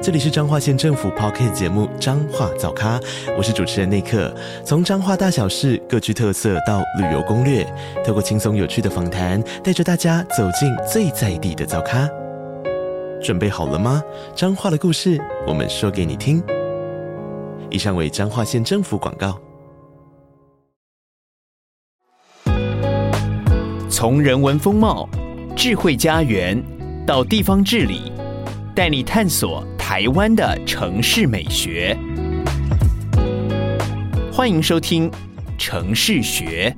这里是彰化县政府 Podcast 节目《彰化早咖》，我是主持人内克。从彰化大小事各具特色到旅游攻略，透过轻松有趣的访谈，带着大家走进最在地的早咖。准备好了吗？彰化的故事，我们说给你听。以上为彰化县政府广告。从人文风貌、智慧家园到地方治理，带你探索。台湾的城市美学，欢迎收听《城市学》。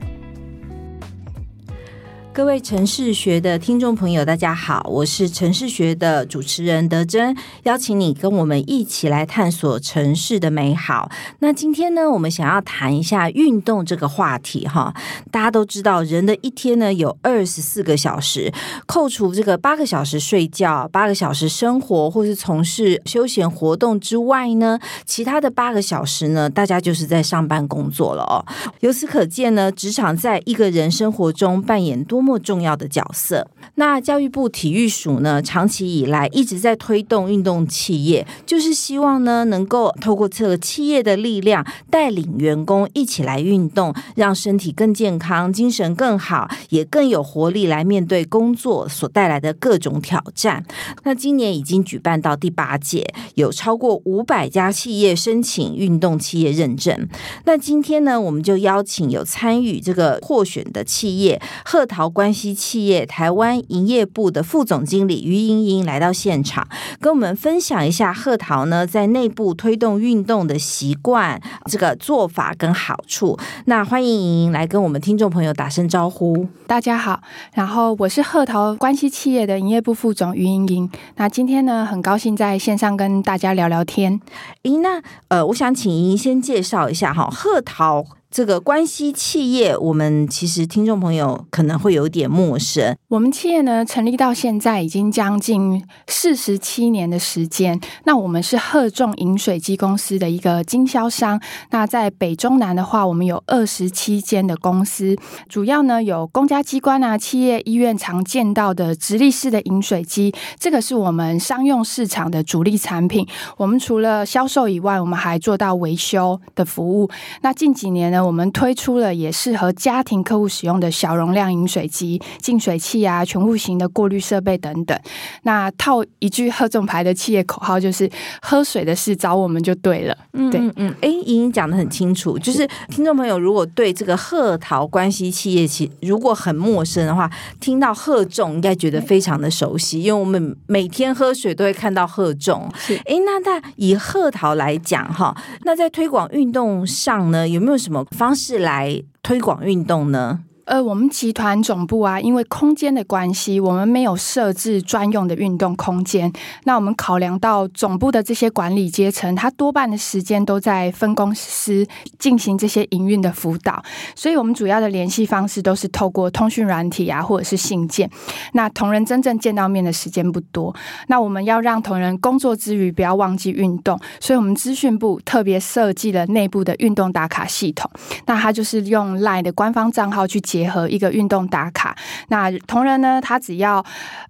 各位城市学的听众朋友，大家好，我是城市学的主持人德珍，邀请你跟我们一起来探索城市的美好。那今天呢，我们想要谈一下运动这个话题哈。大家都知道，人的一天呢有二十四个小时，扣除这个八个小时睡觉、八个小时生活或是从事休闲活动之外呢，其他的八个小时呢，大家就是在上班工作了哦。由此可见呢，职场在一个人生活中扮演多。多么重要的角色？那教育部体育署呢，长期以来一直在推动运动企业，就是希望呢，能够透过这个企业的力量，带领员工一起来运动，让身体更健康，精神更好，也更有活力来面对工作所带来的各种挑战。那今年已经举办到第八届，有超过五百家企业申请运动企业认证。那今天呢，我们就邀请有参与这个获选的企业贺陶关系企业台湾营业部的副总经理于莹莹来到现场，跟我们分享一下贺桃呢在内部推动运动的习惯、这个做法跟好处。那欢迎莹莹来跟我们听众朋友打声招呼。大家好，然后我是贺桃关系企业的营业部副总于莹莹。那今天呢，很高兴在线上跟大家聊聊天。咦，那呃，我想请莹莹先介绍一下哈，贺陶。这个关系企业，我们其实听众朋友可能会有点陌生。我们企业呢，成立到现在已经将近四十七年的时间。那我们是贺众饮水机公司的一个经销商。那在北中南的话，我们有二十七间的公司，主要呢有公家机关啊、企业、医院常见到的直立式的饮水机，这个是我们商用市场的主力产品。我们除了销售以外，我们还做到维修的服务。那近几年呢，我们推出了也适合家庭客户使用的小容量饮水机、净水器啊、全户型的过滤设备等等。那套一句贺众牌的企业口号，就是“喝水的事找我们就对了”。嗯，嗯嗯，哎，莹莹讲的很清楚。就是听众朋友如果对这个贺陶关系企业其如果很陌生的话，听到贺众应该觉得非常的熟悉，因为我们每天喝水都会看到贺众。哎，那那以贺陶来讲哈，那在推广运动上呢，有没有什么方式来推广运动呢？呃，我们集团总部啊，因为空间的关系，我们没有设置专用的运动空间。那我们考量到总部的这些管理阶层，他多半的时间都在分公司进行这些营运的辅导，所以我们主要的联系方式都是透过通讯软体啊，或者是信件。那同仁真正见到面的时间不多，那我们要让同仁工作之余不要忘记运动，所以我们资讯部特别设计了内部的运动打卡系统。那它就是用 LINE 的官方账号去接。结合一个运动打卡，那同仁呢，他只要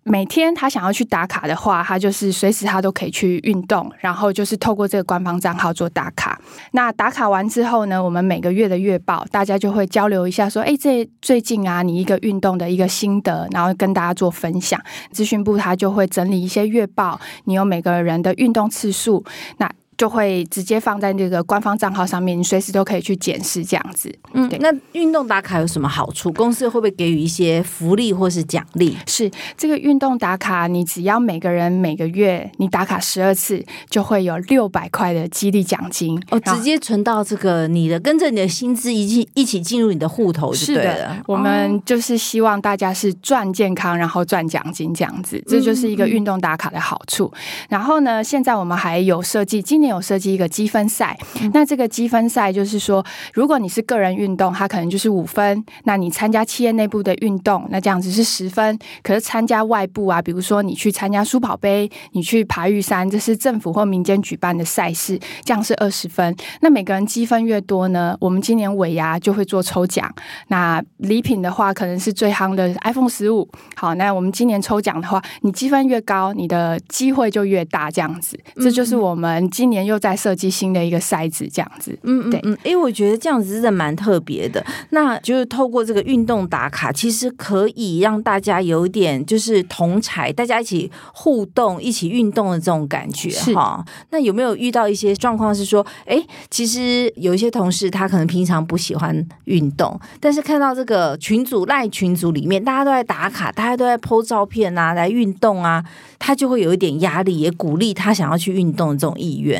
每天他想要去打卡的话，他就是随时他都可以去运动，然后就是透过这个官方账号做打卡。那打卡完之后呢，我们每个月的月报，大家就会交流一下，说，哎，这最近啊，你一个运动的一个心得，然后跟大家做分享。资讯部他就会整理一些月报，你有每个人的运动次数，那。就会直接放在那个官方账号上面，你随时都可以去检视这样子。嗯，那运动打卡有什么好处？公司会不会给予一些福利或是奖励？是这个运动打卡，你只要每个人每个月你打卡十二次，就会有六百块的激励奖金哦，直接存到这个你的，跟着你的薪资一起一起进入你的户头就对了。是的，我们就是希望大家是赚健康，然后赚奖金这样子，这就是一个运动打卡的好处。然后呢，现在我们还有设计今年。年有设计一个积分赛。嗯、那这个积分赛就是说，如果你是个人运动，它可能就是五分；那你参加企业内部的运动，那这样子是十分。可是参加外部啊，比如说你去参加书跑杯，你去爬玉山，这是政府或民间举办的赛事，这样是二十分。那每个人积分越多呢，我们今年尾牙就会做抽奖。那礼品的话，可能是最夯的 iPhone 十五。好，那我们今年抽奖的话，你积分越高，你的机会就越大。这样子，这就是我们今年又在设计新的一个筛子，这样子。嗯，对，嗯，因为，我觉得这样子真的蛮特别的。那就是透过这个运动打卡，其实可以让大家有点就是同才，大家一起互动、一起运动的这种感觉哈。那有没有遇到一些状况是说，哎，其实有一些同事他可能平常不喜欢运动，但是看到这个群组赖群组里面大家都在打卡，大家都在 po 照片啊，来运动啊，他就会有一点压力，也鼓励他想要去运动的这种意愿。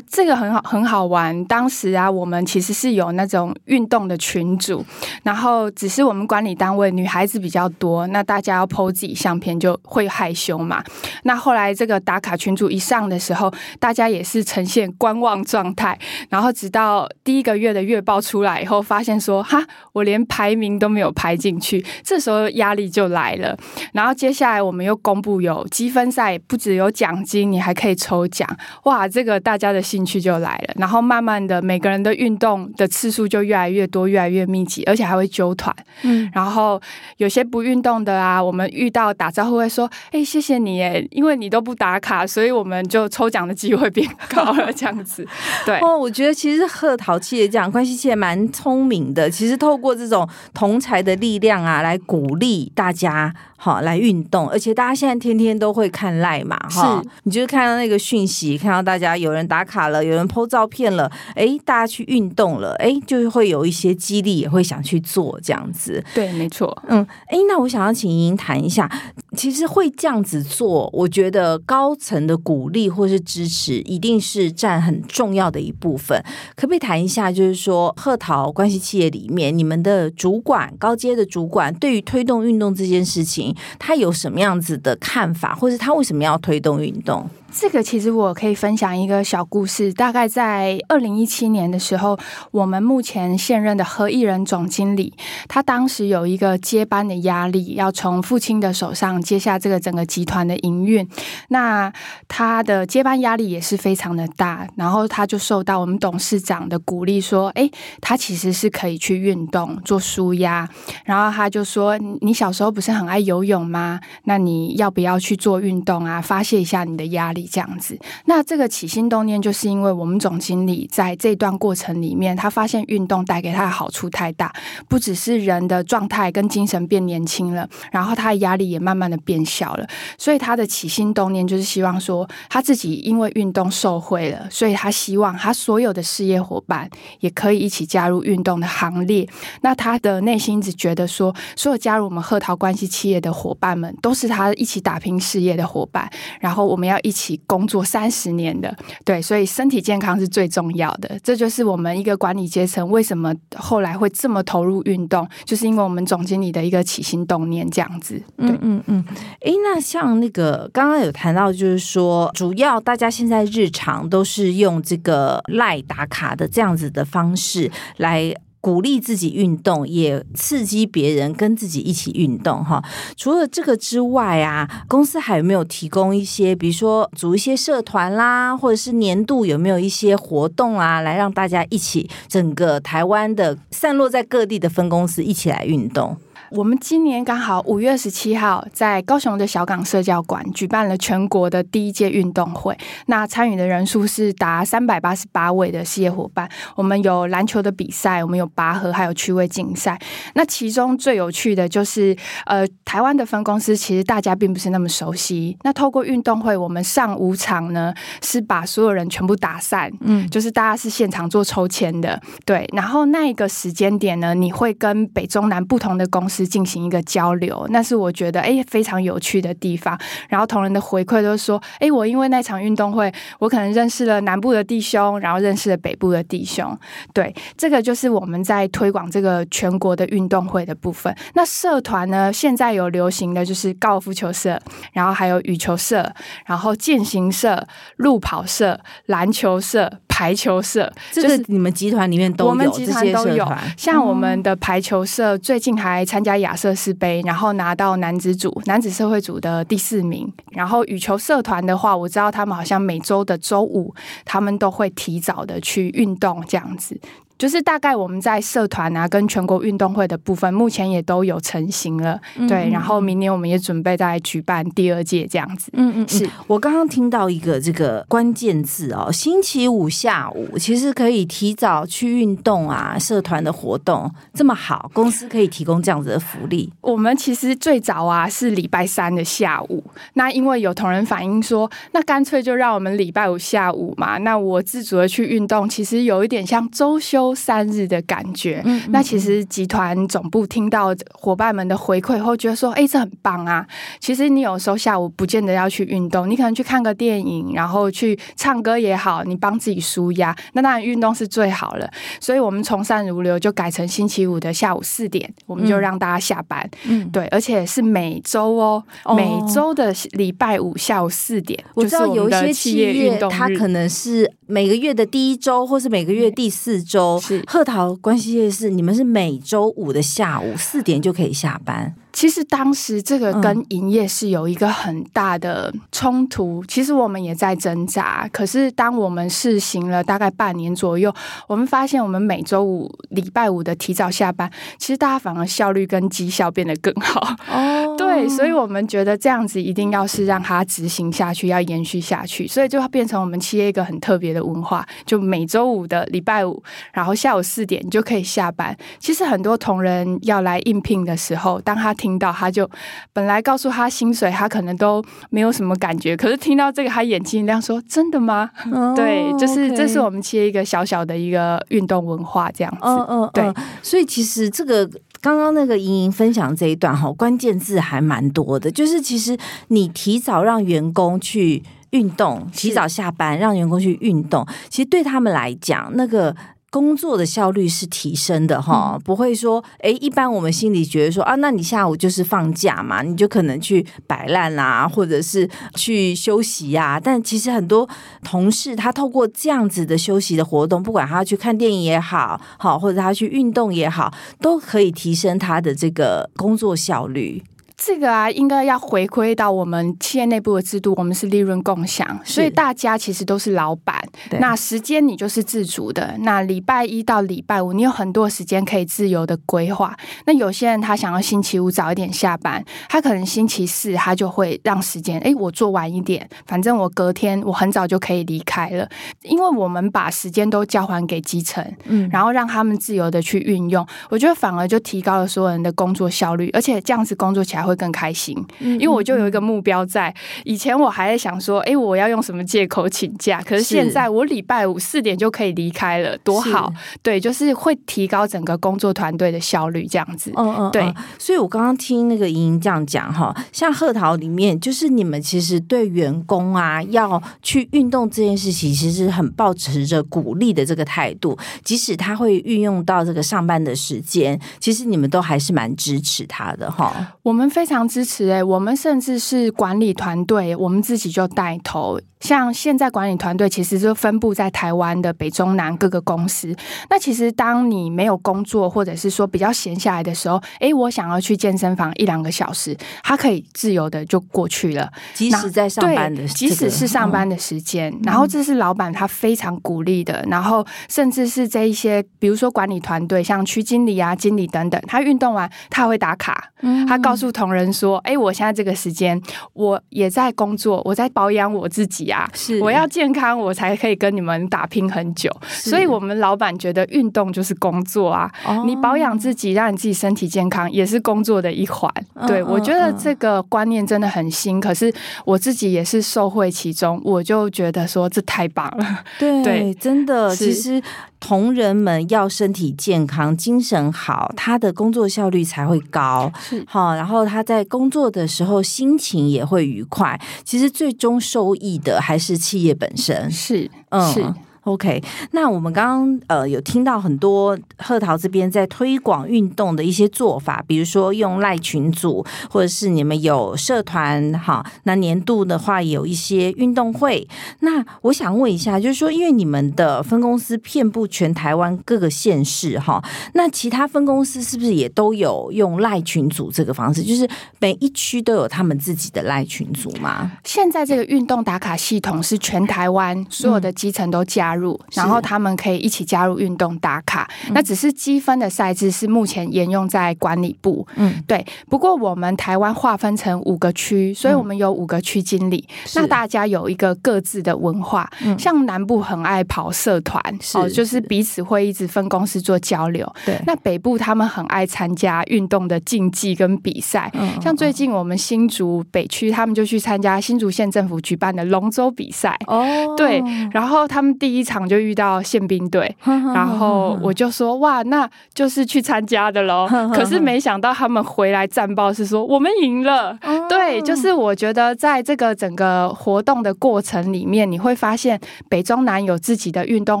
这个很好，很好玩。当时啊，我们其实是有那种运动的群组，然后只是我们管理单位女孩子比较多，那大家要 po 自己相片就会害羞嘛。那后来这个打卡群组一上的时候，大家也是呈现观望状态，然后直到第一个月的月报出来以后，发现说哈，我连排名都没有排进去，这时候压力就来了。然后接下来我们又公布有积分赛，不只有奖金，你还可以抽奖。哇，这个大家的心。兴趣就来了，然后慢慢的，每个人的运动的次数就越来越多，越来越密集，而且还会揪团。嗯，然后有些不运动的啊，我们遇到打招呼会说：“哎，谢谢你耶，因为你都不打卡，所以我们就抽奖的机会变高了。”这样子，对。哦，我觉得其实贺陶企业这样关系企业蛮聪明的，其实透过这种同才的力量啊，来鼓励大家。好，来运动，而且大家现在天天都会看赖嘛，哈，你就是看到那个讯息，看到大家有人打卡了，有人 po 照片了，哎，大家去运动了，哎，就会有一些激励，也会想去做这样子。对，没错，嗯，哎，那我想要请莹莹谈一下，其实会这样子做，我觉得高层的鼓励或是支持，一定是占很重要的一部分。可不可以谈一下，就是说贺桃关系企业里面，你们的主管、高阶的主管，对于推动运动这件事情，他有什么样子的看法，或是他为什么要推动运动？这个其实我可以分享一个小故事。大概在二零一七年的时候，我们目前现任的何义仁总经理，他当时有一个接班的压力，要从父亲的手上接下这个整个集团的营运。那他的接班压力也是非常的大，然后他就受到我们董事长的鼓励，说：“哎，他其实是可以去运动做舒压。”然后他就说：“你小时候不是很爱游泳吗？那你要不要去做运动啊？发泄一下你的压力。”这样子，那这个起心动念，就是因为我们总经理在这段过程里面，他发现运动带给他的好处太大，不只是人的状态跟精神变年轻了，然后他的压力也慢慢的变小了，所以他的起心动念就是希望说，他自己因为运动受惠了，所以他希望他所有的事业伙伴也可以一起加入运动的行列。那他的内心只觉得说，所有加入我们贺桃关系企业的伙伴们，都是他一起打拼事业的伙伴，然后我们要一起。工作三十年的，对，所以身体健康是最重要的。这就是我们一个管理阶层为什么后来会这么投入运动，就是因为我们总经理的一个起心动念这样子。对，嗯嗯嗯。诶，那像那个刚刚有谈到，就是说主要大家现在日常都是用这个赖打卡的这样子的方式来。鼓励自己运动，也刺激别人跟自己一起运动哈。除了这个之外啊，公司还有没有提供一些，比如说组一些社团啦，或者是年度有没有一些活动啊，来让大家一起整个台湾的散落在各地的分公司一起来运动。我们今年刚好五月十七号在高雄的小港社教馆举办了全国的第一届运动会，那参与的人数是达三百八十八位的事业伙伴。我们有篮球的比赛，我们有拔河，还有趣味竞赛。那其中最有趣的就是，呃，台湾的分公司其实大家并不是那么熟悉。那透过运动会，我们上五场呢是把所有人全部打散，嗯，就是大家是现场做抽签的，对。然后那一个时间点呢，你会跟北中南不同的公司。进行一个交流，那是我觉得哎非常有趣的地方。然后同仁的回馈都说，哎，我因为那场运动会，我可能认识了南部的弟兄，然后认识了北部的弟兄。对，这个就是我们在推广这个全国的运动会的部分。那社团呢，现在有流行的就是高尔夫球社，然后还有羽球社，然后健行社、路跑社、篮球社。排球社，这个你们集团里面都有，我们集团都有。像我们的排球社最近还参加亚瑟士杯，然后拿到男子组、男子社会组的第四名。然后羽球社团的话，我知道他们好像每周的周五，他们都会提早的去运动，这样子。就是大概我们在社团啊，跟全国运动会的部分，目前也都有成型了。对，然后明年我们也准备再举办第二届这样子。嗯，嗯嗯，是我刚刚听到一个这个关键字哦，星期五下午其实可以提早去运动啊，社团的活动这么好，公司可以提供这样子的福利。我们其实最早啊是礼拜三的下午，那因为有同仁反映说，那干脆就让我们礼拜五下午嘛，那我自主的去运动，其实有一点像周休。三日的感觉，嗯嗯嗯，那其实集团总部听到伙伴们的回馈后，觉得说，哎、欸，这很棒啊！其实你有时候下午不见得要去运动，你可能去看个电影，然后去唱歌也好，你帮自己舒压，那当然运动是最好了。所以我们从善如流，就改成星期五的下午四点，我们就让大家下班。嗯，对，而且是每周哦，哦每周的礼拜五下午四点。我知道有一些企业，它可能是每个月的第一周，或是每个月第四周。是鹤桃关系夜市，你们是每周五的下午四点就可以下班。其实当时这个跟营业是有一个很大的冲突，嗯、其实我们也在挣扎。可是当我们试行了大概半年左右，我们发现我们每周五、礼拜五的提早下班，其实大家反而效率跟绩效变得更好。哦，对，所以我们觉得这样子一定要是让它执行下去，要延续下去，所以就变成我们企业一个很特别的文化，就每周五的礼拜五，然后下午四点你就可以下班。其实很多同仁要来应聘的时候，当他听到他就本来告诉他薪水，他可能都没有什么感觉。可是听到这个，他眼睛一亮，说：“真的吗？”哦、对，就是这是我们企业一个小小的一个运动文化这样子。嗯嗯，对。所以其实这个刚刚那个莹莹分享这一段哈，关键字还蛮多的。就是其实你提早让员工去运动，提早下班让员工去运动，其实对他们来讲那个。工作的效率是提升的哈，不会说诶，一般我们心里觉得说啊，那你下午就是放假嘛，你就可能去摆烂啦，或者是去休息呀。但其实很多同事他透过这样子的休息的活动，不管他去看电影也好，好或者他去运动也好，都可以提升他的这个工作效率。这个啊，应该要回归到我们企业内部的制度，我们是利润共享，所以大家其实都是老板。那时间你就是自主的。那礼拜一到礼拜五，你有很多时间可以自由的规划。那有些人他想要星期五早一点下班，他可能星期四他就会让时间，哎，我做晚一点，反正我隔天我很早就可以离开了。因为我们把时间都交还给基层，嗯，然后让他们自由的去运用，我觉得反而就提高了所有人的工作效率，而且这样子工作起来会。更开心，因为我就有一个目标在。以前我还在想说，哎，我要用什么借口请假？可是现在我礼拜五四点就可以离开了，多好！对，就是会提高整个工作团队的效率，这样子。嗯嗯，对。所以我刚刚听那个莹莹这样讲哈，像贺桃里面，就是你们其实对员工啊要去运动这件事情，其实是很抱持着鼓励的这个态度，即使他会运用到这个上班的时间，其实你们都还是蛮支持他的哈。我们非非常支持诶，我们甚至是管理团队，我们自己就带头。像现在管理团队其实就分布在台湾的北中南各个公司。那其实当你没有工作，或者是说比较闲下来的时候，诶，我想要去健身房一两个小时，他可以自由的就过去了。即使在上班的，即使是上班的时间，然后这是老板他非常鼓励的。然后甚至是这一些，比如说管理团队，像区经理啊、经理等等，他运动完他会打卡，他告诉同仁说：“哎，我现在这个时间，我也在工作，我在保养我自己啊，是我要健康，我才可以跟你们打拼很久。所以，我们老板觉得运动就是工作啊，你保养自己，让你自己身体健康，也是工作的一环。对，我觉得这个观念真的很新，可是我自己也是受惠其中，我就觉得说这太棒了。对，真的，其实。同仁们要身体健康、精神好，他的工作效率才会高。是好，然后他在工作的时候心情也会愉快。其实最终受益的还是企业本身。是，嗯。是。OK，那我们刚刚呃有听到很多贺桃这边在推广运动的一些做法，比如说用赖群组，或者是你们有社团哈。那年度的话有一些运动会。那我想问一下，就是说，因为你们的分公司遍布全台湾各个县市哈，那其他分公司是不是也都有用赖群组这个方式？就是每一区都有他们自己的赖群组吗？现在这个运动打卡系统是全台湾所有的基层都加入。嗯然后他们可以一起加入运动打卡，那只是积分的赛制是目前沿用在管理部。嗯，对。不过我们台湾划分成五个区，所以我们有五个区经理。那大家有一个各自的文化，像南部很爱跑社团，哦，就是彼此会一直分公司做交流。对。那北部他们很爱参加运动的竞技跟比赛，像最近我们新竹北区，他们就去参加新竹县政府举办的龙舟比赛。哦，对。然后他们第一场就遇到宪兵队，然后我就说哇，那就是去参加的喽。可是没想到他们回来战报是说我们赢了。对，就是我觉得在这个整个活动的过程里面，你会发现北中南有自己的运动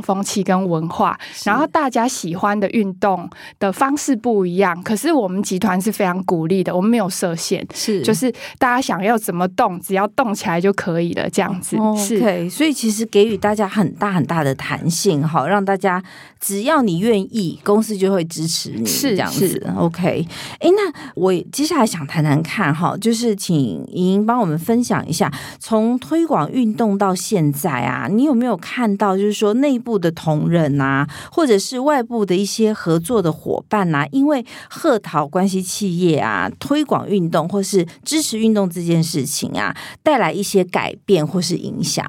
风气跟文化，然后大家喜欢的运动的方式不一样。可是我们集团是非常鼓励的，我们没有设限，是就是大家想要怎么动，只要动起来就可以了，这样子。是，okay, 所以其实给予大家很大很大的弹性，好让大家只要你愿意，公司就会支持你，是这样子。OK，哎，那我接下来想谈谈看哈，就是请莹莹帮我们分享一下，从推广运动到现在啊，你有没有看到就是说内部的同仁啊，或者是外部的一些合作的伙伴啊，因为贺桃关系企业啊，推广运动或是支持运动这件事情啊，带来一些改变或是影响？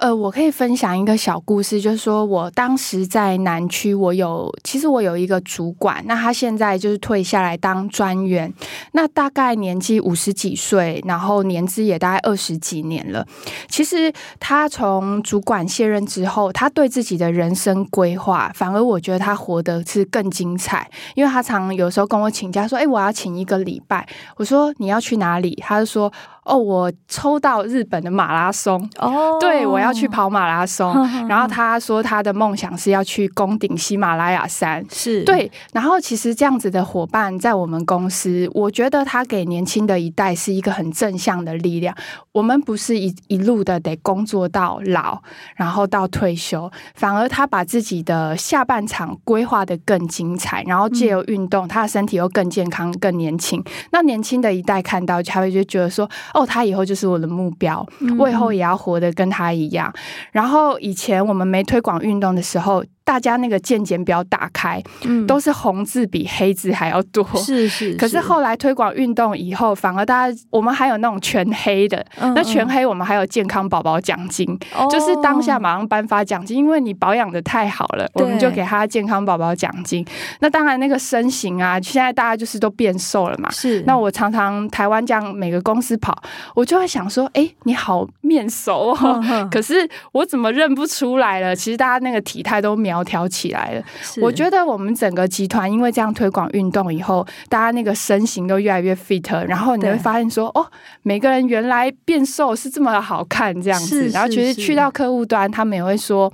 呃，我可以分享一个小故事，就是说我当时在南区，我有其实我有一个主管，那他现在就是退下来当专员，那大概年纪五十几岁，然后年资也大概二十几年了。其实他从主管卸任之后，他对自己的人生规划，反而我觉得他活得是更精彩，因为他常有时候跟我请假说：“哎，我要请一个礼拜。”我说：“你要去哪里？”他就说。哦，我抽到日本的马拉松哦，对，我要去跑马拉松。呵呵呵，然后他说他的梦想是要去攻顶喜马拉雅山，是对。然后其实这样子的伙伴在我们公司，我觉得他给年轻的一代是一个很正向的力量。我们不是一一路的得工作到老，然后到退休，反而他把自己的下半场规划的更精彩，然后借由运动，他的身体又更健康、更年轻。那年轻的一代看到，他会就觉得说。哦，他以后就是我的目标，我以后也要活得跟他一样。然后以前我们没推广运动的时候。大家那个健检表打开，嗯，都是红字比黑字还要多，是是，是。可是后来推广运动以后，反而大家我们还有那种全黑的，嗯嗯，那全黑我们还有健康宝宝奖金，哦，就是当下马上颁发奖金，因为你保养的太好了，我们就给他健康宝宝奖金。那当然那个身形啊，现在大家就是都变瘦了嘛。是。那我常常台湾这样每个公司跑，我就会想说，哎，你好面熟哦，可是我怎么认不出来了？其实大家那个体态都苗。苗条起来了，我觉得我们整个集团因为这样推广运动以后，大家那个身形都越来越 fit，然后你会发现说，哦，每个人原来变瘦是这么好看这样子，然后其实去到客户端，他们也会说，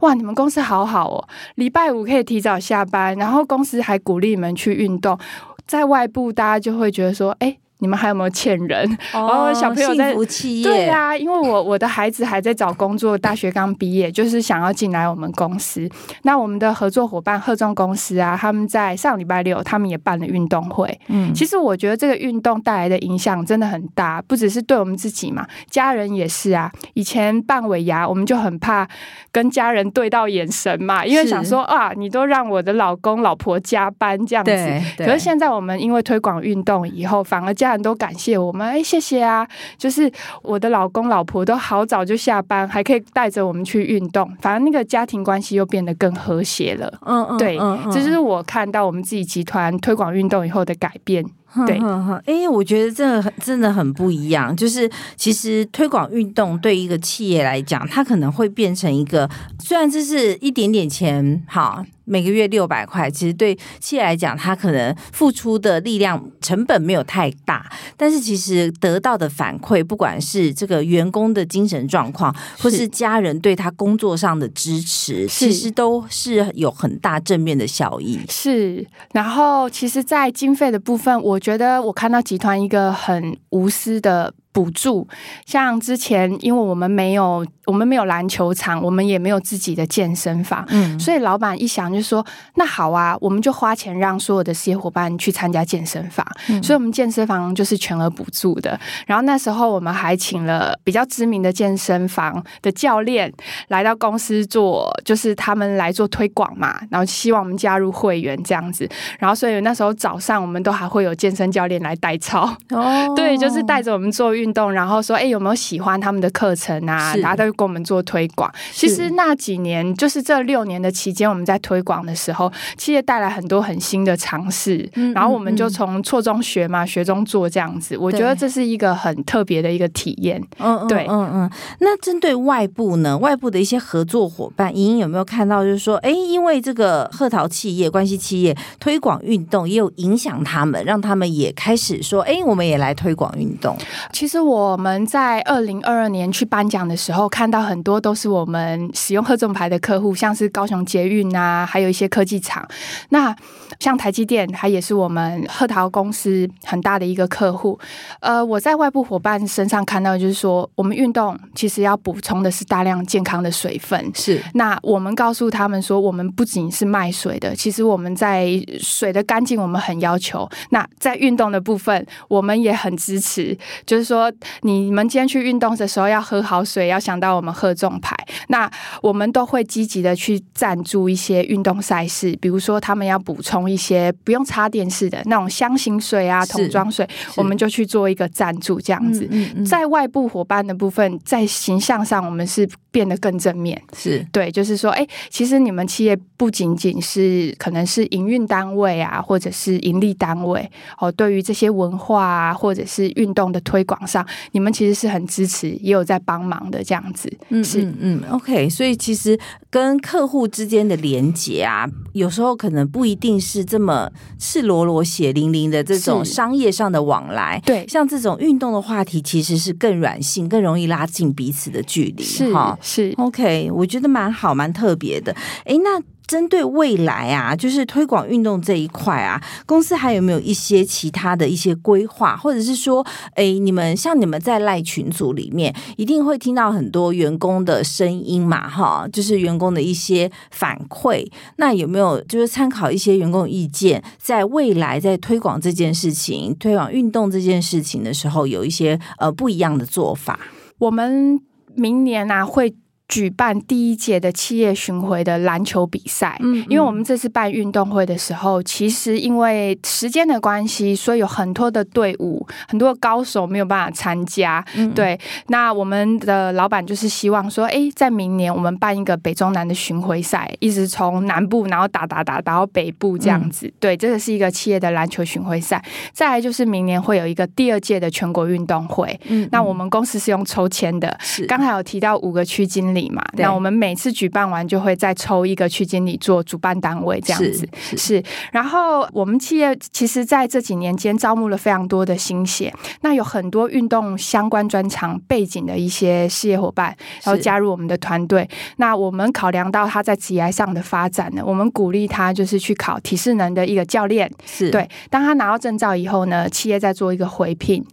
哇，你们公司好好哦，礼拜五可以提早下班，然后公司还鼓励你们去运动，在外部大家就会觉得说，哎。你们还有没有欠人？然后小朋友在对呀、啊，因为我我的孩子还在找工作，大学刚毕业，就是想要进来我们公司。那我们的合作伙伴贺众公司啊，他们在上礼拜六，他们也办了运动会。嗯，其实我觉得这个运动带来的影响真的很大，不只是对我们自己嘛，家人也是啊。以前办尾牙，我们就很怕跟家人对到眼神嘛，因为想说啊，你都让我的老公老婆加班这样子。可是现在我们因为推广运动以后，反而家人都感谢我们，哎，谢谢啊！就是我的老公老婆都好早就下班，还可以带着我们去运动，反正那个家庭关系又变得更和谐了。嗯嗯，对，这就是我看到我们自己集团推广运动以后的改变。对，哎，我觉得这个很真的很不一样。就是其实推广运动对一个企业来讲，它可能会变成一个，虽然这是一点点钱，好。每个月六百块，其实对企业来讲，它可能付出的力量成本没有太大，但是其实得到的反馈，不管是这个员工的精神状况，或是家人对他工作上的支持，其实都是有很大正面的效益。是，然后其实，在经费的部分，我我觉得我看到集团一个很无私的。补助，像之前，因为我们没有，我们没有篮球场，我们也没有自己的健身房，嗯，所以老板一想就说，那好啊，我们就花钱让所有的事业伙伴去参加健身房，嗯，所以我们健身房就是全额补助的。然后那时候我们还请了比较知名的健身房的教练来到公司做，就是他们来做推广嘛，然后希望我们加入会员这样子。然后所以那时候早上我们都还会有健身教练来代操，哦，对，就是带着我们做运。运动，然后说，哎，有没有喜欢他们的课程啊？大家都给我们做推广。其实那几年，就是这六年的期间，我们在推广的时候，企业带来很多很新的尝试。嗯、然后我们就从错中学嘛，学中做这样子。我觉得这是一个很特别的一个体验。嗯，对，嗯嗯，嗯。那针对外部呢？外部的一些合作伙伴，莹莹有没有看到？就是说，哎，因为这个贺桃企业关系企业推广运动，也有影响他们，让他们也开始说，哎，我们也来推广运动。其实。我们在二零二二年去颁奖的时候，看到很多都是我们使用贺总牌的客户，像是高雄捷运啊，还有一些科技厂。那像台积电，它也是我们贺陶公司很大的一个客户。呃，我在外部伙伴身上看到，就是说，我们运动其实要补充的是大量健康的水分。是。那我们告诉他们说，我们不仅是卖水的，其实我们在水的干净，我们很要求。那在运动的部分，我们也很支持，就是说。你们今天去运动的时候要喝好水，要想到我们贺重牌。那我们都会积极的去赞助一些运动赛事，比如说他们要补充一些不用插电式的那种箱型水啊、桶装水，我们就去做一个赞助这样子。嗯嗯嗯。在外部伙伴的部分，在形象上我们是变得更正面。是对，就是说，哎，其实你们企业不仅仅是可能是营运单位啊，或者是盈利单位哦，对于这些文化啊，或者是运动的推广上。你们其实是很支持，也有在帮忙的这样子，嗯嗯嗯，OK。所以其实跟客户之间的连接啊，有时候可能不一定是这么赤裸裸、血淋淋的这种商业上的往来。对，像这种运动的话题，其实是更软性、更容易拉近彼此的距离。是哈，是 OK。我觉得蛮好、蛮特别的。哎，那。针对未来啊，就是推广运动这一块啊，公司还有没有一些其他的一些规划，或者是说，哎，你们像你们在赖群组里面，一定会听到很多员工的声音嘛，哈，就是员工的一些反馈。那有没有就是参考一些员工意见，在未来在推广这件事情、推广运动这件事情的时候，有一些呃不一样的做法？我们明年啊会。举办第一届的企业巡回的篮球比赛，嗯，因为我们这次办运动会的时候，其实因为时间的关系，所以有很多的队伍，很多高手没有办法参加。嗯，对，那我们的老板就是希望说，哎，在明年我们办一个北中南的巡回赛，一直从南部然后打打打打到北部这样子。嗯，对，这个是一个企业的篮球巡回赛。再来就是明年会有一个第二届的全国运动会。嗯，那我们公司是用抽签的，是刚才有提到五个区经理嘛，那我们每次举办完就会再抽一个区经理做主办单位，这样子是。然后我们企业其实在这几年间招募了非常多的新血，那有很多运动相关专长背景的一些事业伙伴，然后加入我们的团队。那我们考量到他在职业上的发展呢，我们鼓励他就是去考体适能的一个教练。是对，当他拿到证照以后呢，企业再做一个回聘。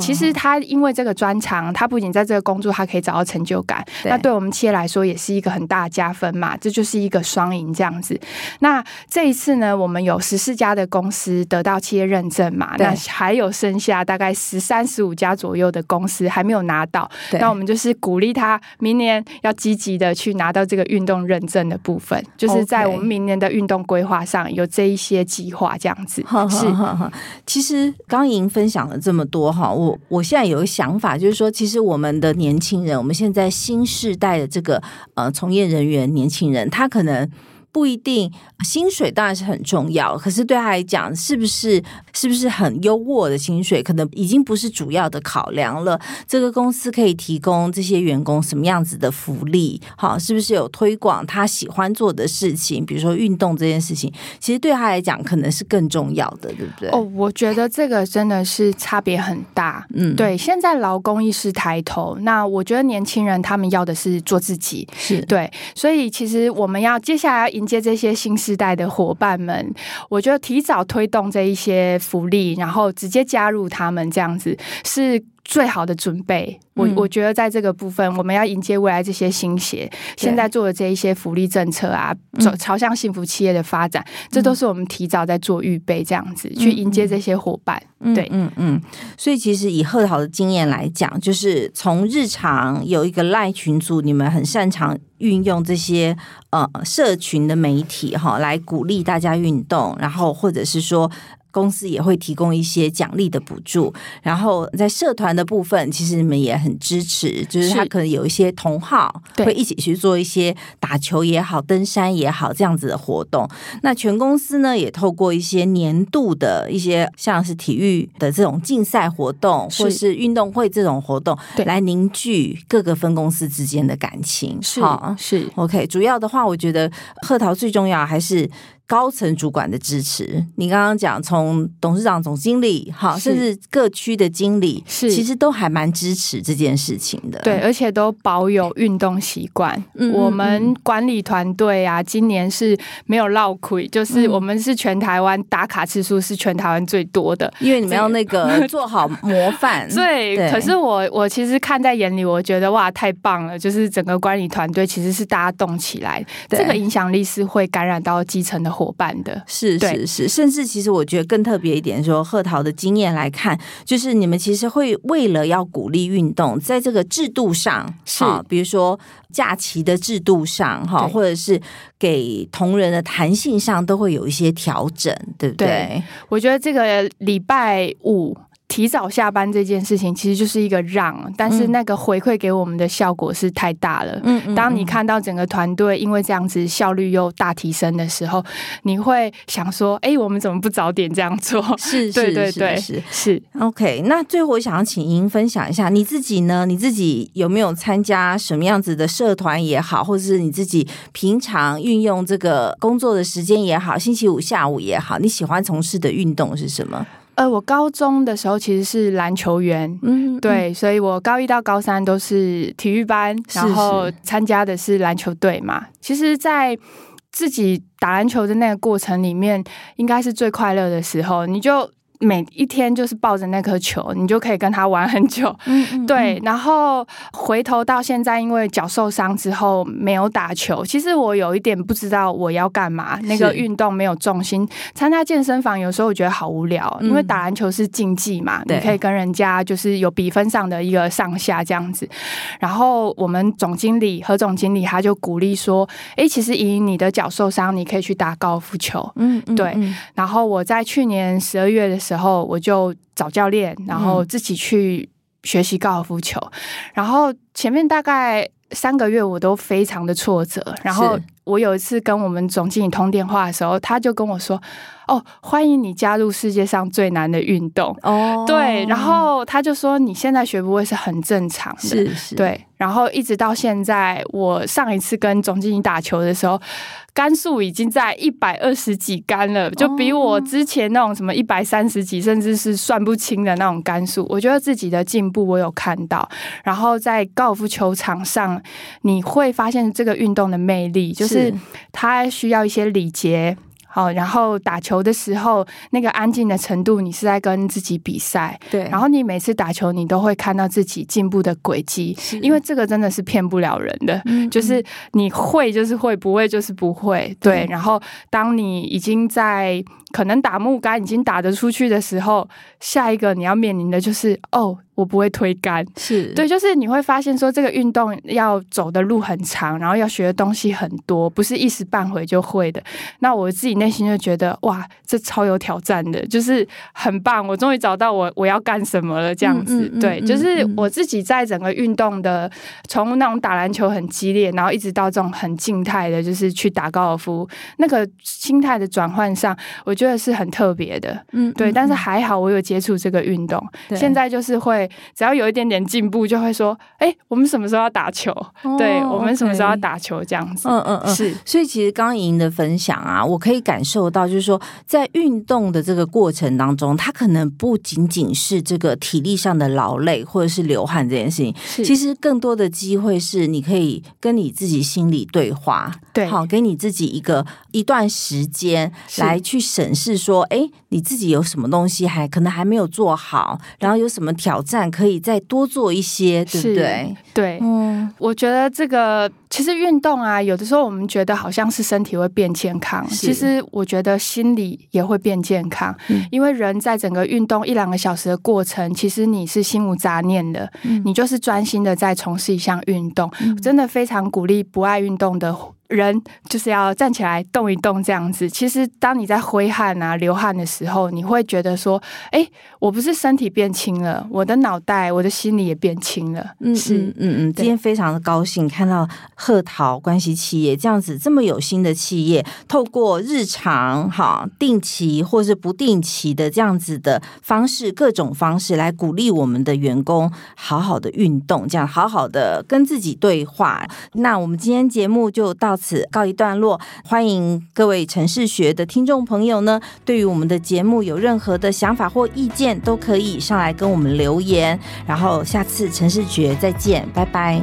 其实他因为这个专长，他不仅在这个工作他可以找到成就感，那对我们企业来说也是一个很大的加分嘛，这就是一个双赢这样子。那这一次呢，我们有十四家的公司得到企业认证嘛，那还有剩下大概十三十五家左右的公司还没有拿到。那我们就是鼓励他明年要积极的去拿到这个运动认证的部分，就是在我们明年的运动规划上有这一些计划这样子。是，其实刚莹分享了这么多哈，我我现在有个想法，就是说，其实我们的年轻人，我们现在新世代这个。呃，从业人员、年轻人，他可能不一定薪水当然是很重要，可是对他来讲，是不是是不是很优渥的薪水，可能已经不是主要的考量了。这个公司可以提供这些员工什么样子的福利？好，是不是有推广他喜欢做的事情？比如说运动这件事情，其实对他来讲可能是更重要的，对不对？哦，我觉得这个真的是差别很大。嗯，对，现在劳工意识抬头，那我觉得年轻人他们要的是做自己，是对，所以其实我们要接下来要迎接这些新时代的伙伴们，我觉得提早推动这一些福利，然后直接加入他们这样子是。最好的准备，我我觉得在这个部分，我们要迎接未来这些新鞋，现在做的这一些福利政策啊，走朝向幸福企业的发展，这都是我们提早在做预备，这样子去迎接这些伙伴。对，嗯嗯。所以其实以贺陶的经验来讲，就是从日常有一个赖群组，你们很擅长运用这些呃社群的媒体哈，来鼓励大家运动，然后或者是说。公司也会提供一些奖励的补助，然后在社团的部分，其实你们也很支持，就是他可能有一些同好会一起去做一些打球也好、登山也好这样子的活动。那全公司呢，也透过一些年度的一些像是体育的这种竞赛活动，或是运动会这种活动，来凝聚各个分公司之间的感情。是啊，是 OK。主要的话，我觉得贺桃最重要还是。高层主管的支持，你刚刚讲从董事长、总经理，哈，甚至各区的经理，是其实都还蛮支持这件事情的。对，而且都保有运动习惯。嗯，我们管理团队啊，今年是没有落亏，就是我们是全台湾打卡次数是全台湾最多的，因为你们要那个 做好模范。对，可是我我其实看在眼里，我觉得哇，太棒了！就是整个管理团队其实是大家动起来，这个影响力是会感染到基层的。伙伴的。是是是，甚至其实我觉得更特别一点，说贺桃的经验来看，就是你们其实会为了要鼓励运动，在这个制度上，是。比如说假期的制度上，哈，或者是给同仁的弹性上，都会有一些调整，对不对？对，我觉得这个礼拜五。提早下班这件事情其实就是一个让，但是那个回馈给我们的效果是太大了。嗯，当你看到整个团队因为这样子效率又大提升的时候，你会想说：“哎，我们怎么不早点这样做？” 是，对对对，是是，是。OK，那最后我想要请莹分享一下你自己呢？你自己有没有参加什么样子的社团也好，或者是你自己平常运用这个工作的时间也好，星期五下午也好，你喜欢从事的运动是什么？呃，我高中的时候其实是篮球员，嗯，对，所以我高一到高三都是体育班，然后参加的是篮球队嘛。其实，在自己打篮球的那个过程里面，应该是最快乐的时候，你就。每一天就是抱着那颗球，你就可以跟他玩很久。嗯，嗯，嗯，对。然后回头到现在，因为脚受伤之后没有打球。其实我有一点不知道我要干嘛，那个运动没有重心。参加健身房有时候我觉得好无聊，因为打篮球是竞技嘛，你可以跟人家就是有比分上的一个上下这样子。然后我们总经理何总经理他就鼓励说：“哎，其实以你的脚受伤，你可以去打高尔夫球。”嗯，对。然后我在去年十二月的时候。时候我就找教练，然后自己去学习高尔夫球。嗯、然后前面大概三个月我都非常的挫折。然后我有一次跟我们总经理通电话的时候，他就跟我说：“哦，欢迎你加入世界上最难的运动。”哦，对。然后他就说：“你现在学不会是很正常的。”是是，对。然后一直到现在，我上一次跟总经理打球的时候。杆数已经在一百二十几杆了，就比我之前那种什么一百三十几，甚至是算不清的那种杆数。我觉得自己的进步我有看到，然后在高尔夫球场上，你会发现这个运动的魅力，就是它需要一些礼节。好，然后打球的时候，那个安静的程度，你是在跟自己比赛。对，然后你每次打球，你都会看到自己进步的轨迹，因为这个真的是骗不了人的。嗯，就是你会就是会，不会就是不会。对，对，然后当你已经在可能打木杆已经打得出去的时候，下一个你要面临的就是哦。我不会推杆。是对，就是你会发现说这个运动要走的路很长，然后要学的东西很多，不是一时半会就会的。那我自己内心就觉得哇，这超有挑战的，就是很棒，我终于找到我我要干什么了这样子。嗯嗯嗯、对，就是我自己在整个运动的，从那种打篮球很激烈，然后一直到这种很静态的，就是去打高尔夫，那个心态的转换上，我觉得是很特别的。嗯，对，但是还好我有接触这个运动，对现在就是会只要有一点点进步，就会说，哎、欸，我们什么时候要打球？哦、对，我们什么时候要打球？这样子。嗯嗯嗯，是。所以其实刚莹的分享啊，我可以感受到，就是说在运动的这个过程当中，它可能不仅仅是这个体力上的劳累或者是流汗这件事情，是其实更多的机会是你可以跟你自己心里对话，对，好，给你自己一个一段时间来去审是说，哎，你自己有什么东西还可能还没有做好，然后有什么挑战可以再多做一些，对不对？对，嗯，我觉得这个其实运动啊，有的时候我们觉得好像是身体会变健康，其实我觉得心理也会变健康，嗯、因为人在整个运动一两个小时的过程，其实你是心无杂念的，嗯、你就是专心的在从事一项运动，嗯、真的非常鼓励不爱运动的。人就是要站起来动一动，这样子。其实，当你在挥汗啊、流汗的时候，你会觉得说：“哎，我不是身体变轻了，我的脑袋、我的心里也变轻了。”嗯，是，嗯嗯嗯。今天非常的高兴看到贺桃关系企业这样子这么有心的企业，透过日常哈、定期或是不定期的这样子的方式，各种方式来鼓励我们的员工好好的运动，这样好好的跟自己对话。那我们今天节目就到此告一段落，欢迎各位城市学的听众朋友呢，对于我们的节目有任何的想法或意见，都可以上来跟我们留言。然后下次陈世觉再见，拜拜。